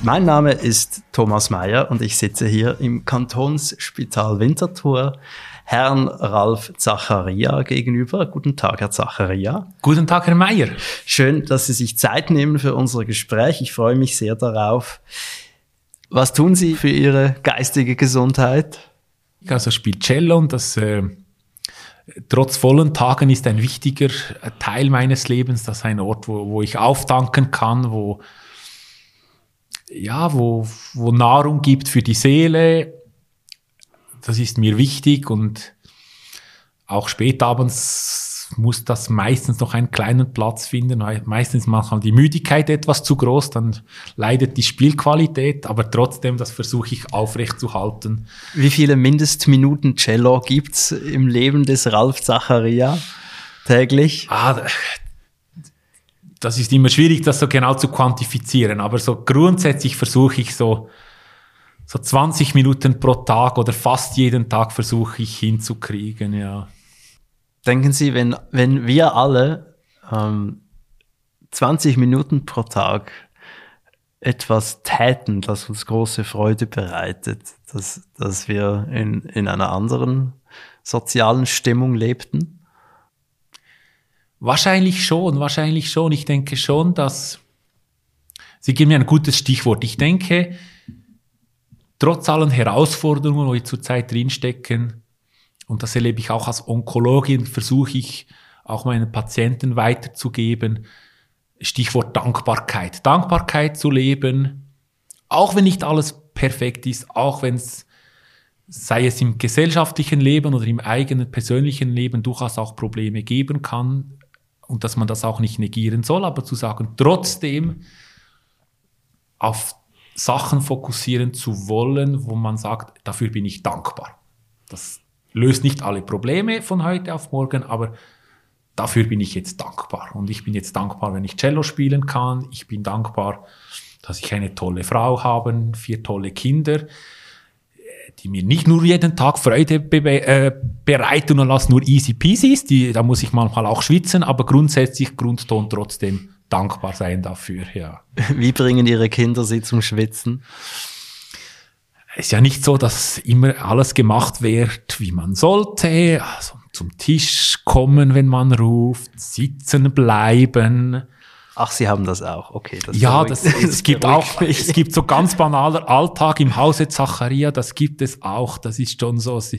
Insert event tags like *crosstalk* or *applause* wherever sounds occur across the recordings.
Mein Name ist Thomas Mayer und ich sitze hier im Kantonsspital Winterthur Herrn Ralf Zacharia gegenüber. Guten Tag, Herr Zacharia. Guten Tag, Herr Mayer. Schön, dass Sie sich Zeit nehmen für unser Gespräch. Ich freue mich sehr darauf. Was tun Sie für Ihre geistige Gesundheit? Ich also spiele Cello und das äh, trotz vollen Tagen ist ein wichtiger Teil meines Lebens. Das ist ein Ort, wo, wo ich auftanken kann, wo ja, wo, wo Nahrung gibt für die Seele. Das ist mir wichtig und auch spät abends muss das meistens noch einen kleinen Platz finden. Meistens manchmal die Müdigkeit etwas zu groß, dann leidet die Spielqualität, aber trotzdem, das versuche ich aufrecht zu halten. Wie viele Mindestminuten Cello gibt's im Leben des Ralf Zacharia täglich? Ah, das ist immer schwierig, das so genau zu quantifizieren, aber so grundsätzlich versuche ich so, so 20 Minuten pro Tag oder fast jeden Tag versuche ich hinzukriegen, ja. Denken Sie, wenn, wenn wir alle ähm, 20 Minuten pro Tag etwas täten, das uns große Freude bereitet, dass, dass wir in, in einer anderen sozialen Stimmung lebten? Wahrscheinlich schon, wahrscheinlich schon. Ich denke schon, dass Sie geben mir ein gutes Stichwort. Ich denke, trotz allen Herausforderungen, wo wir zurzeit drinstecken, und das erlebe ich auch als Onkologin, versuche ich auch meinen Patienten weiterzugeben, Stichwort Dankbarkeit. Dankbarkeit zu leben, auch wenn nicht alles perfekt ist, auch wenn es, sei es im gesellschaftlichen Leben oder im eigenen persönlichen Leben, durchaus auch Probleme geben kann, und dass man das auch nicht negieren soll, aber zu sagen, trotzdem auf Sachen fokussieren zu wollen, wo man sagt, dafür bin ich dankbar. Das löst nicht alle Probleme von heute auf morgen, aber dafür bin ich jetzt dankbar. Und ich bin jetzt dankbar, wenn ich Cello spielen kann. Ich bin dankbar, dass ich eine tolle Frau habe, vier tolle Kinder die mir nicht nur jeden Tag Freude be äh, bereiten und lassen nur easy peasy ist, die, da muss ich manchmal auch schwitzen, aber grundsätzlich Grundton trotzdem dankbar sein dafür, ja. *laughs* Wie bringen Ihre Kinder Sie zum Schwitzen? Es ist ja nicht so, dass immer alles gemacht wird, wie man sollte. Also zum Tisch kommen, wenn man ruft, sitzen bleiben, Ach, Sie haben das auch, okay. Das ja, das, es *laughs* gibt auch, es gibt so ganz banaler Alltag im Hause Zacharia, das gibt es auch, das ist schon so, es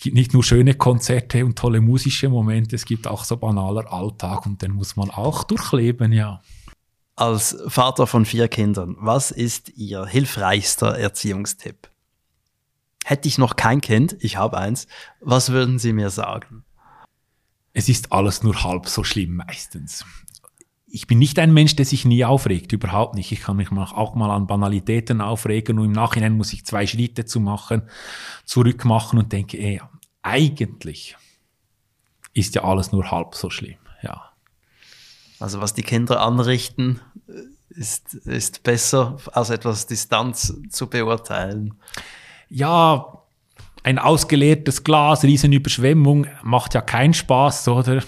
gibt nicht nur schöne Konzerte und tolle musische Momente, es gibt auch so banaler Alltag und den muss man auch durchleben, ja. Als Vater von vier Kindern, was ist Ihr hilfreichster Erziehungstipp? Hätte ich noch kein Kind, ich habe eins, was würden Sie mir sagen? Es ist alles nur halb so schlimm meistens ich bin nicht ein Mensch, der sich nie aufregt, überhaupt nicht. Ich kann mich auch mal an Banalitäten aufregen und im Nachhinein muss ich zwei Schritte zu machen, zurück machen und denke, ey, eigentlich ist ja alles nur halb so schlimm, ja. Also was die Kinder anrichten, ist, ist besser aus etwas Distanz zu beurteilen. Ja, ein ausgeleertes Glas, Riesenüberschwemmung, macht ja keinen Spaß, oder?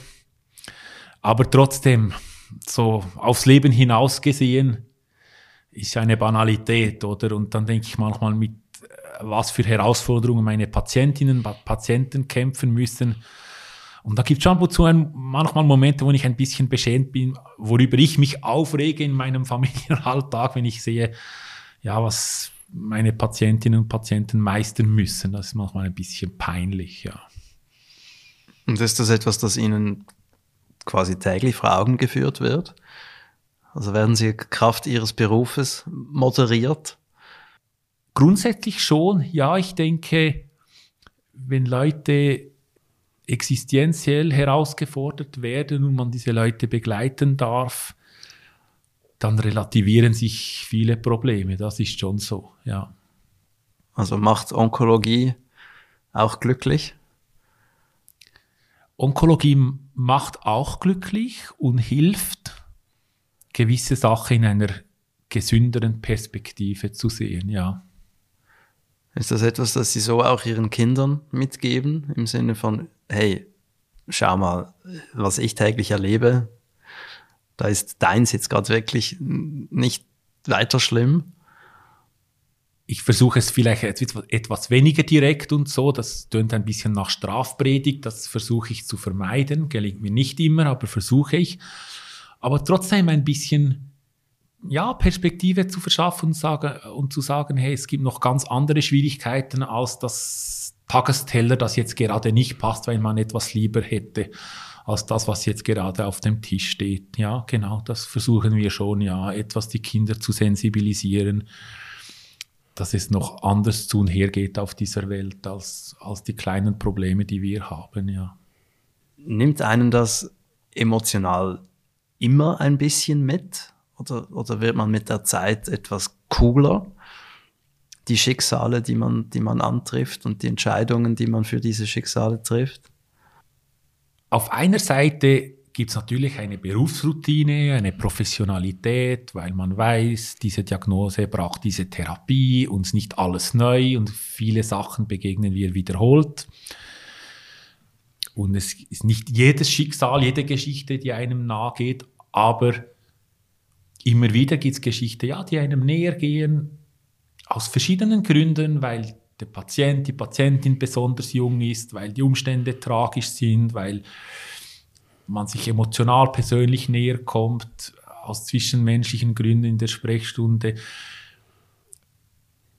Aber trotzdem, so aufs Leben hinaus gesehen, ist eine Banalität, oder? Und dann denke ich manchmal mit, äh, was für Herausforderungen meine Patientinnen, Patienten kämpfen müssen. Und da gibt es schon manchmal Momente, wo ich ein bisschen beschämt bin, worüber ich mich aufrege in meinem *laughs* Familienalltag, wenn ich sehe, ja, was meine Patientinnen und Patienten meistern müssen. Das ist manchmal ein bisschen peinlich, ja. Und ist das etwas, das Ihnen quasi täglich vor Augen geführt wird? Also werden Sie Kraft Ihres Berufes moderiert? Grundsätzlich schon, ja. Ich denke, wenn Leute existenziell herausgefordert werden und man diese Leute begleiten darf, dann relativieren sich viele Probleme. Das ist schon so, ja. Also macht Onkologie auch glücklich? Onkologie macht auch glücklich und hilft, gewisse Sachen in einer gesünderen Perspektive zu sehen, ja. Ist das etwas, das Sie so auch Ihren Kindern mitgeben, im Sinne von, hey, schau mal, was ich täglich erlebe, da ist deins jetzt gerade wirklich nicht weiter schlimm? Ich versuche es vielleicht etwas weniger direkt und so, das tönt ein bisschen nach Strafpredigt, das versuche ich zu vermeiden, gelingt mir nicht immer, aber versuche ich. Aber trotzdem ein bisschen ja, Perspektive zu verschaffen und, sagen, und zu sagen, hey, es gibt noch ganz andere Schwierigkeiten als das Tagesteller, das jetzt gerade nicht passt, weil man etwas lieber hätte als das, was jetzt gerade auf dem Tisch steht. Ja, genau, das versuchen wir schon, ja, etwas die Kinder zu sensibilisieren, dass es noch anders zu und her geht auf dieser Welt als, als die kleinen Probleme, die wir haben, ja. Nimmt einen das emotional immer ein bisschen mit? Oder, oder wird man mit der Zeit etwas cooler? Die Schicksale, die man, die man antrifft und die Entscheidungen, die man für diese Schicksale trifft? Auf einer Seite gibt es natürlich eine Berufsroutine, eine Professionalität, weil man weiß, diese Diagnose braucht diese Therapie, uns nicht alles neu und viele Sachen begegnen wir wiederholt. Und es ist nicht jedes Schicksal, jede Geschichte, die einem nahe geht, aber immer wieder gibt es Geschichten, ja, die einem näher gehen, aus verschiedenen Gründen, weil der Patient, die Patientin besonders jung ist, weil die Umstände tragisch sind, weil man sich emotional persönlich näher kommt, aus zwischenmenschlichen Gründen in der Sprechstunde.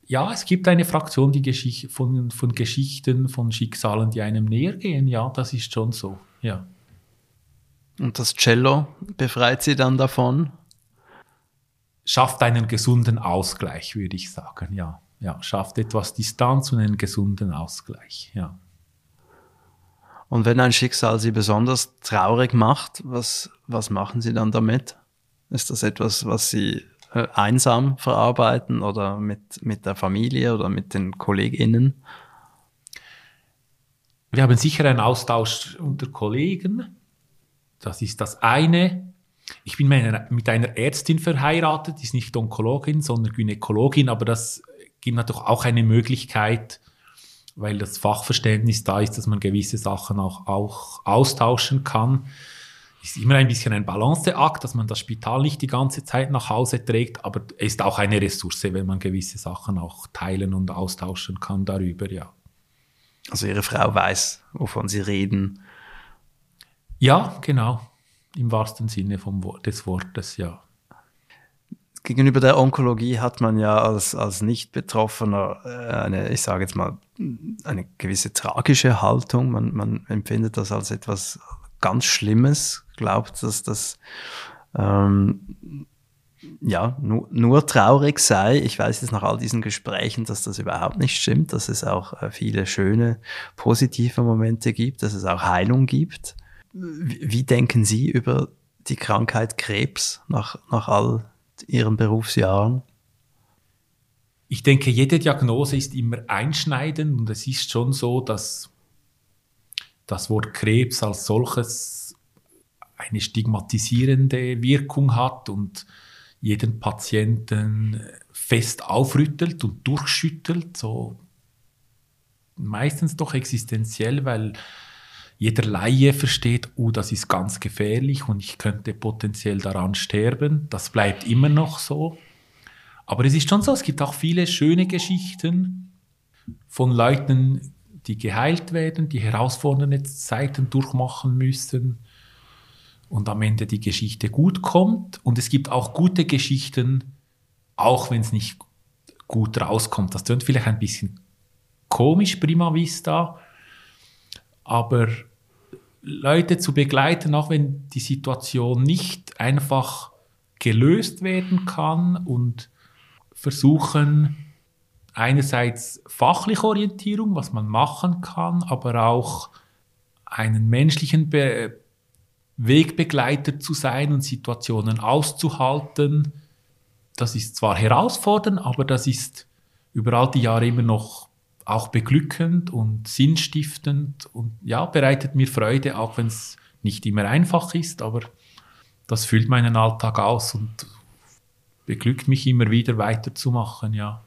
Ja, es gibt eine Fraktion die Geschichte, von, von Geschichten, von Schicksalen, die einem näher gehen. Ja, das ist schon so. Ja. Und das Cello befreit sie dann davon? Schafft einen gesunden Ausgleich, würde ich sagen, ja. Ja, schafft etwas Distanz und einen gesunden Ausgleich, ja. Und wenn ein Schicksal Sie besonders traurig macht, was, was machen Sie dann damit? Ist das etwas, was Sie äh, einsam verarbeiten oder mit, mit der Familie oder mit den KollegInnen? Wir haben sicher einen Austausch unter Kollegen. Das ist das eine. Ich bin mit einer Ärztin verheiratet, die ist nicht Onkologin, sondern Gynäkologin, aber das gibt natürlich auch eine Möglichkeit, weil das Fachverständnis da ist, dass man gewisse Sachen auch, auch austauschen kann. Ist immer ein bisschen ein Balanceakt, dass man das Spital nicht die ganze Zeit nach Hause trägt, aber es ist auch eine Ressource, wenn man gewisse Sachen auch teilen und austauschen kann darüber, ja. Also Ihre Frau weiß, wovon Sie reden. Ja, genau. Im wahrsten Sinne vom, des Wortes, ja. Gegenüber der Onkologie hat man ja als, als Nicht-Betroffener äh, eine, ich sage jetzt mal, eine gewisse tragische Haltung. Man, man empfindet das als etwas ganz Schlimmes, glaubt, dass das ähm, ja, nur, nur traurig sei. Ich weiß jetzt nach all diesen Gesprächen, dass das überhaupt nicht stimmt, dass es auch äh, viele schöne, positive Momente gibt, dass es auch Heilung gibt. Wie, denken Sie über die Krankheit Krebs nach, nach all Ihren Berufsjahren? Ich denke, jede Diagnose ist immer einschneidend und es ist schon so, dass das Wort Krebs als solches eine stigmatisierende Wirkung hat und jeden Patienten fest aufrüttelt und durchschüttelt, so meistens doch existenziell, weil jeder Laie versteht, oh, das ist ganz gefährlich und ich könnte potenziell daran sterben. Das bleibt immer noch so. Aber es ist schon so, es gibt auch viele schöne Geschichten von Leuten, die geheilt werden, die herausfordernde Zeiten durchmachen müssen und am Ende die Geschichte gut kommt. Und es gibt auch gute Geschichten, auch wenn es nicht gut rauskommt. Das klingt vielleicht ein bisschen komisch, prima vista, aber Leute zu begleiten, auch wenn die Situation nicht einfach gelöst werden kann und versuchen einerseits fachliche Orientierung, was man machen kann, aber auch einen menschlichen Be Wegbegleiter zu sein und Situationen auszuhalten. Das ist zwar herausfordernd, aber das ist über all die Jahre immer noch auch beglückend und sinnstiftend und ja, bereitet mir Freude, auch wenn es nicht immer einfach ist, aber das füllt meinen Alltag aus und beglückt mich immer wieder weiterzumachen, ja.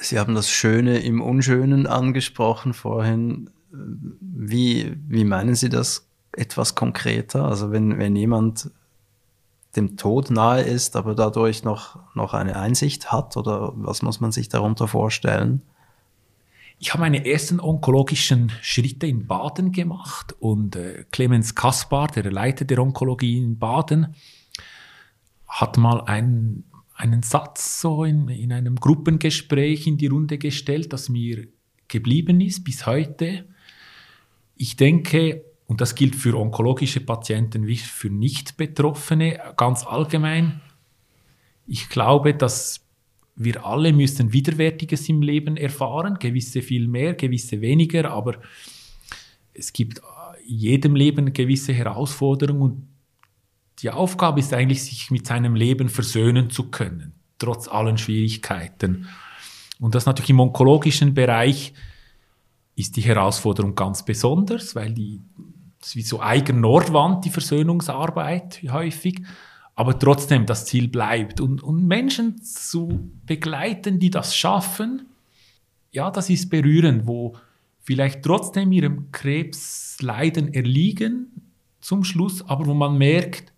Sie haben das Schöne im Unschönen angesprochen vorhin. Wie, wie meinen Sie das etwas konkreter? Also wenn, wenn jemand dem Tod nahe ist, aber dadurch noch, noch eine Einsicht hat, oder was muss man sich darunter vorstellen? Ich habe meine ersten onkologischen Schritte in Baden gemacht und äh, Clemens Kaspar, der Leiter der Onkologie in Baden, hat mal einen, einen Satz so in, in einem Gruppengespräch in die Runde gestellt, das mir geblieben ist bis heute. Ich denke, und das gilt für onkologische Patienten wie für Nicht-Betroffene ganz allgemein, ich glaube, dass wir alle müssen Widerwärtiges im Leben erfahren, gewisse viel mehr, gewisse weniger, aber es gibt in jedem Leben gewisse Herausforderungen und die Aufgabe ist eigentlich, sich mit seinem Leben versöhnen zu können, trotz allen Schwierigkeiten. Und das natürlich im onkologischen Bereich ist die Herausforderung ganz besonders, weil die, ist wie so eigen Nordwand, die Versöhnungsarbeit häufig aber trotzdem das Ziel bleibt. Und, und Menschen zu begleiten, die das schaffen, ja, das ist berührend, wo vielleicht trotzdem ihrem Krebsleiden erliegen zum Schluss, aber wo man merkt,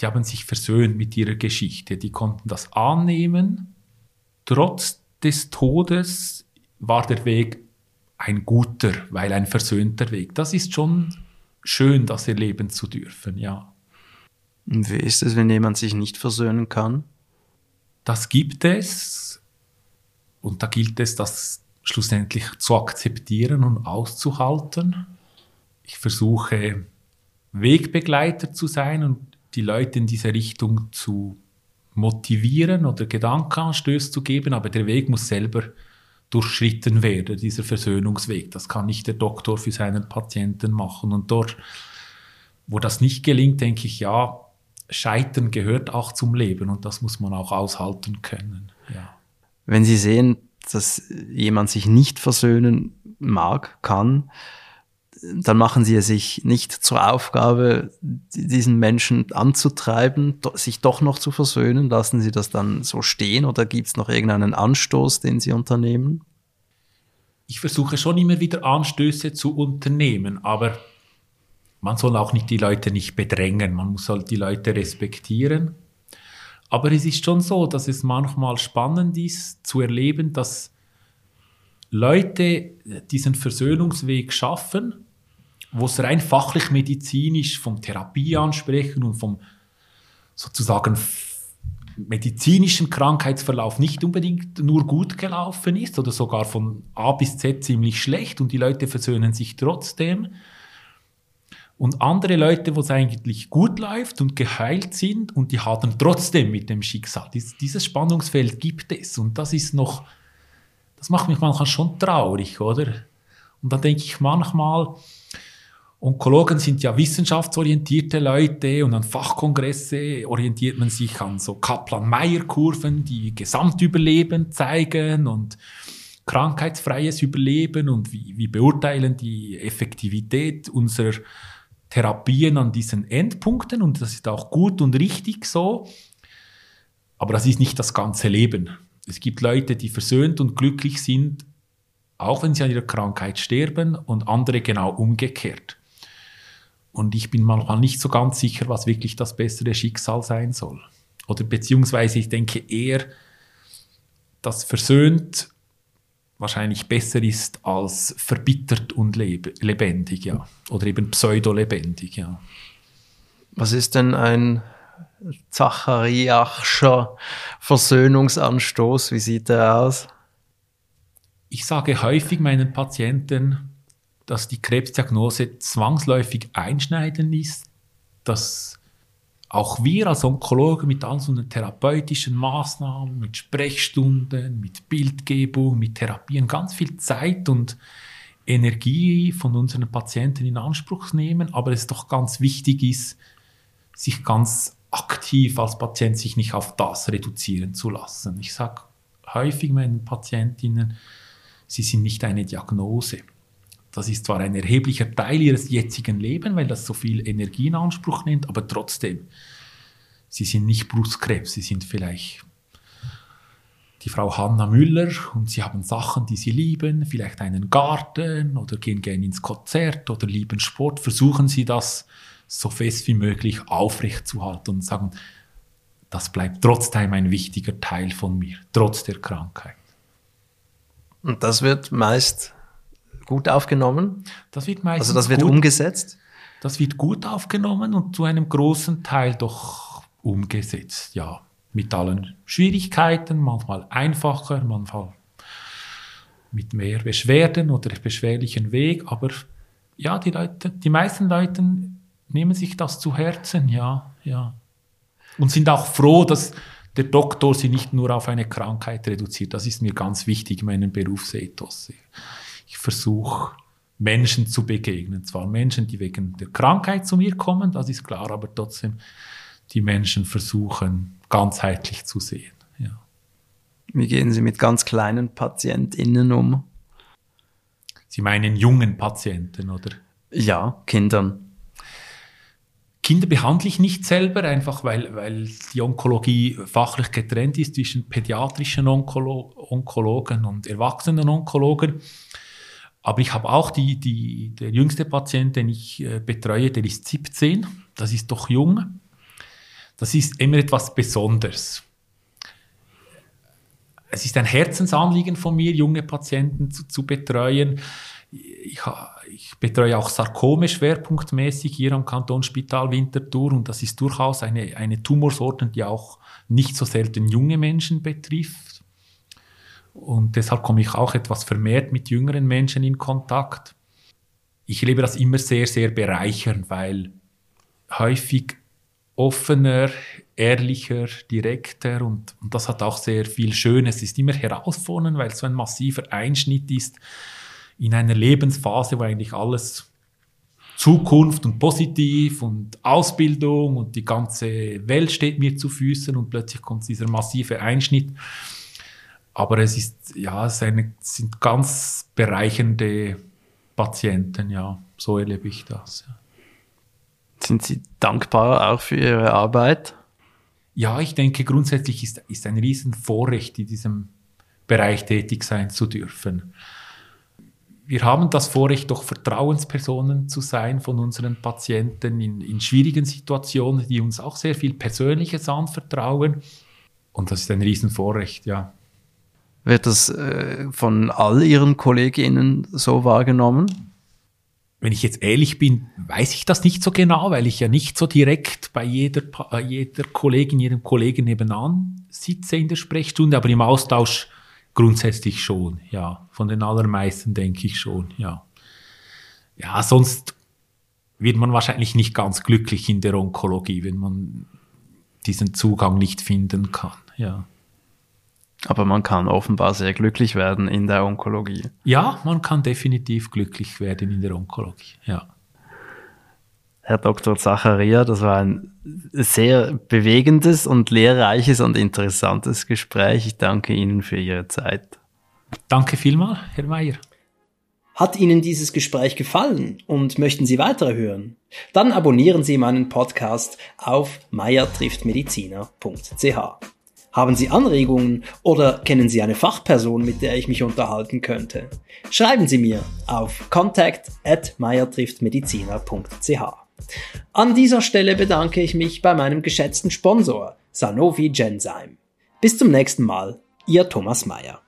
die haben sich versöhnt mit ihrer Geschichte, die konnten das annehmen. Trotz des Todes war der Weg ein guter, weil ein versöhnter Weg. Das ist schon schön, das erleben zu dürfen, ja. Und wie ist es, wenn jemand sich nicht versöhnen kann? Das gibt es. Und da gilt es, das schlussendlich zu akzeptieren und auszuhalten. Ich versuche Wegbegleiter zu sein und die Leute in diese Richtung zu motivieren oder Gedankenanstöße zu geben, aber der Weg muss selber durchschritten werden, dieser Versöhnungsweg. Das kann nicht der Doktor für seinen Patienten machen. Und dort, wo das nicht gelingt, denke ich, ja, Scheitern gehört auch zum Leben und das muss man auch aushalten können. Ja. Wenn Sie sehen, dass jemand sich nicht versöhnen mag, kann, dann machen Sie es sich nicht zur Aufgabe, diesen Menschen anzutreiben, sich doch noch zu versöhnen. Lassen Sie das dann so stehen oder gibt es noch irgendeinen Anstoß, den Sie unternehmen? Ich versuche schon immer wieder Anstöße zu unternehmen, aber man soll auch nicht die Leute nicht bedrängen, man muss halt die Leute respektieren. Aber es ist schon so, dass es manchmal spannend ist zu erleben, dass Leute diesen Versöhnungsweg schaffen, wo es rein fachlich medizinisch vom Therapie ansprechen und vom sozusagen medizinischen Krankheitsverlauf nicht unbedingt nur gut gelaufen ist oder sogar von A bis Z ziemlich schlecht und die Leute versöhnen sich trotzdem und andere Leute, wo es eigentlich gut läuft und geheilt sind und die hadern trotzdem mit dem Schicksal. Dies, dieses Spannungsfeld gibt es und das ist noch, das macht mich manchmal schon traurig, oder? Und dann denke ich manchmal, Onkologen sind ja wissenschaftsorientierte Leute und an Fachkongresse orientiert man sich an so Kaplan-Meier-Kurven, die Gesamtüberleben zeigen und krankheitsfreies Überleben und wie, wie beurteilen die Effektivität unserer Therapien an diesen Endpunkten und das ist auch gut und richtig so. Aber das ist nicht das ganze Leben. Es gibt Leute, die versöhnt und glücklich sind, auch wenn sie an ihrer Krankheit sterben und andere genau umgekehrt. Und ich bin manchmal nicht so ganz sicher, was wirklich das bessere Schicksal sein soll. Oder beziehungsweise ich denke eher, dass versöhnt wahrscheinlich besser ist als verbittert und leb lebendig, ja. Oder eben pseudo-lebendig, ja. Was ist denn ein Zachariachscher Versöhnungsanstoß? Wie sieht der aus? Ich sage häufig meinen Patienten, dass die Krebsdiagnose zwangsläufig einschneidend ist, dass auch wir als Onkologen mit all so therapeutischen Maßnahmen, mit Sprechstunden, mit Bildgebung, mit Therapien ganz viel Zeit und Energie von unseren Patienten in Anspruch nehmen, aber es doch ganz wichtig ist, sich ganz aktiv als Patient sich nicht auf das reduzieren zu lassen. Ich sage häufig meinen Patientinnen, sie sind nicht eine Diagnose. Das ist zwar ein erheblicher Teil ihres jetzigen Lebens, weil das so viel Energie in Anspruch nimmt, aber trotzdem, sie sind nicht Brustkrebs, sie sind vielleicht die Frau Hanna Müller und sie haben Sachen, die sie lieben, vielleicht einen Garten oder gehen gerne ins Konzert oder lieben Sport, versuchen sie das so fest wie möglich aufrechtzuhalten und sagen, das bleibt trotzdem ein wichtiger Teil von mir, trotz der Krankheit. Und das wird meist gut aufgenommen? Das wird meistens Also das wird gut, umgesetzt? Das wird gut aufgenommen und zu einem großen Teil doch umgesetzt, ja mit allen Schwierigkeiten, manchmal einfacher, manchmal mit mehr Beschwerden oder beschwerlichen Weg, aber ja, die Leute, die meisten Leute nehmen sich das zu Herzen, ja, ja. Und sind auch froh, dass der Doktor sie nicht nur auf eine Krankheit reduziert. Das ist mir ganz wichtig in meinem Berufsethos. Ich versuche, Menschen zu begegnen. Zwar Menschen, die wegen der Krankheit zu mir kommen, das ist klar, aber trotzdem die Menschen versuchen, ganzheitlich zu sehen. Ja. Wie gehen Sie mit ganz kleinen PatientInnen um? Sie meinen jungen Patienten, oder? Ja, Kindern. Kinder behandle ich nicht selber, einfach weil, weil die Onkologie fachlich getrennt ist zwischen pädiatrischen Onkolo Onkologen und erwachsenen Onkologen. Aber ich habe auch die, die, der jüngste Patient, den ich äh, betreue, der ist 17. Das ist doch jung. Das ist immer etwas Besonderes. Es ist ein Herzensanliegen von mir, junge Patienten zu, zu betreuen. Ich, ich, betreue auch Sarkome schwerpunktmäßig hier am Kantonsspital Winterthur und das ist durchaus eine, eine Tumorsorte, die auch nicht so selten junge Menschen betrifft. Und deshalb komme ich auch etwas vermehrt mit jüngeren Menschen in Kontakt. Ich erlebe das immer sehr, sehr bereichernd, weil häufig offener, ehrlicher, direkter und, und, das hat auch sehr viel Schönes. Es ist immer herausfordernd, weil es so ein massiver Einschnitt ist in einer Lebensphase, wo eigentlich alles Zukunft und positiv und Ausbildung und die ganze Welt steht mir zu Füßen und plötzlich kommt dieser massive Einschnitt. Aber es ist, ja, es, eine, es sind ganz bereichernde Patienten, ja, so erlebe ich das. Ja. Sind Sie dankbar auch für Ihre Arbeit? Ja, ich denke, grundsätzlich ist, ist ein Riesenvorrecht, in diesem Bereich tätig sein zu dürfen. Wir haben das Vorrecht, doch Vertrauenspersonen zu sein von unseren Patienten in, in schwierigen Situationen, die uns auch sehr viel Persönliches anvertrauen. Und das ist ein Riesenvorrecht, ja. Wird das äh, von all Ihren Kolleginnen so wahrgenommen? wenn ich jetzt ehrlich bin, weiß ich das nicht so genau, weil ich ja nicht so direkt bei jeder, bei jeder Kollegin, jedem Kollegen nebenan sitze in der Sprechstunde, aber im Austausch grundsätzlich schon, ja. Von den allermeisten denke ich schon, ja. Ja, sonst wird man wahrscheinlich nicht ganz glücklich in der Onkologie, wenn man diesen Zugang nicht finden kann, ja. Aber man kann offenbar sehr glücklich werden in der Onkologie. Ja, man kann definitiv glücklich werden in der Onkologie, ja. Herr Dr. Zacharia, das war ein sehr bewegendes und lehrreiches und interessantes Gespräch. Ich danke Ihnen für Ihre Zeit. Danke vielmals, Herr Mayer. Hat Ihnen dieses Gespräch gefallen und möchten Sie weitere hören? Dann abonnieren Sie meinen Podcast auf meiertrifftmediziner.ch. Haben Sie Anregungen oder kennen Sie eine Fachperson, mit der ich mich unterhalten könnte? Schreiben Sie mir auf contact at meiertrifftmediziner.ch. An dieser Stelle bedanke ich mich bei meinem geschätzten Sponsor Sanofi Genzyme. Bis zum nächsten Mal, Ihr Thomas Meyer.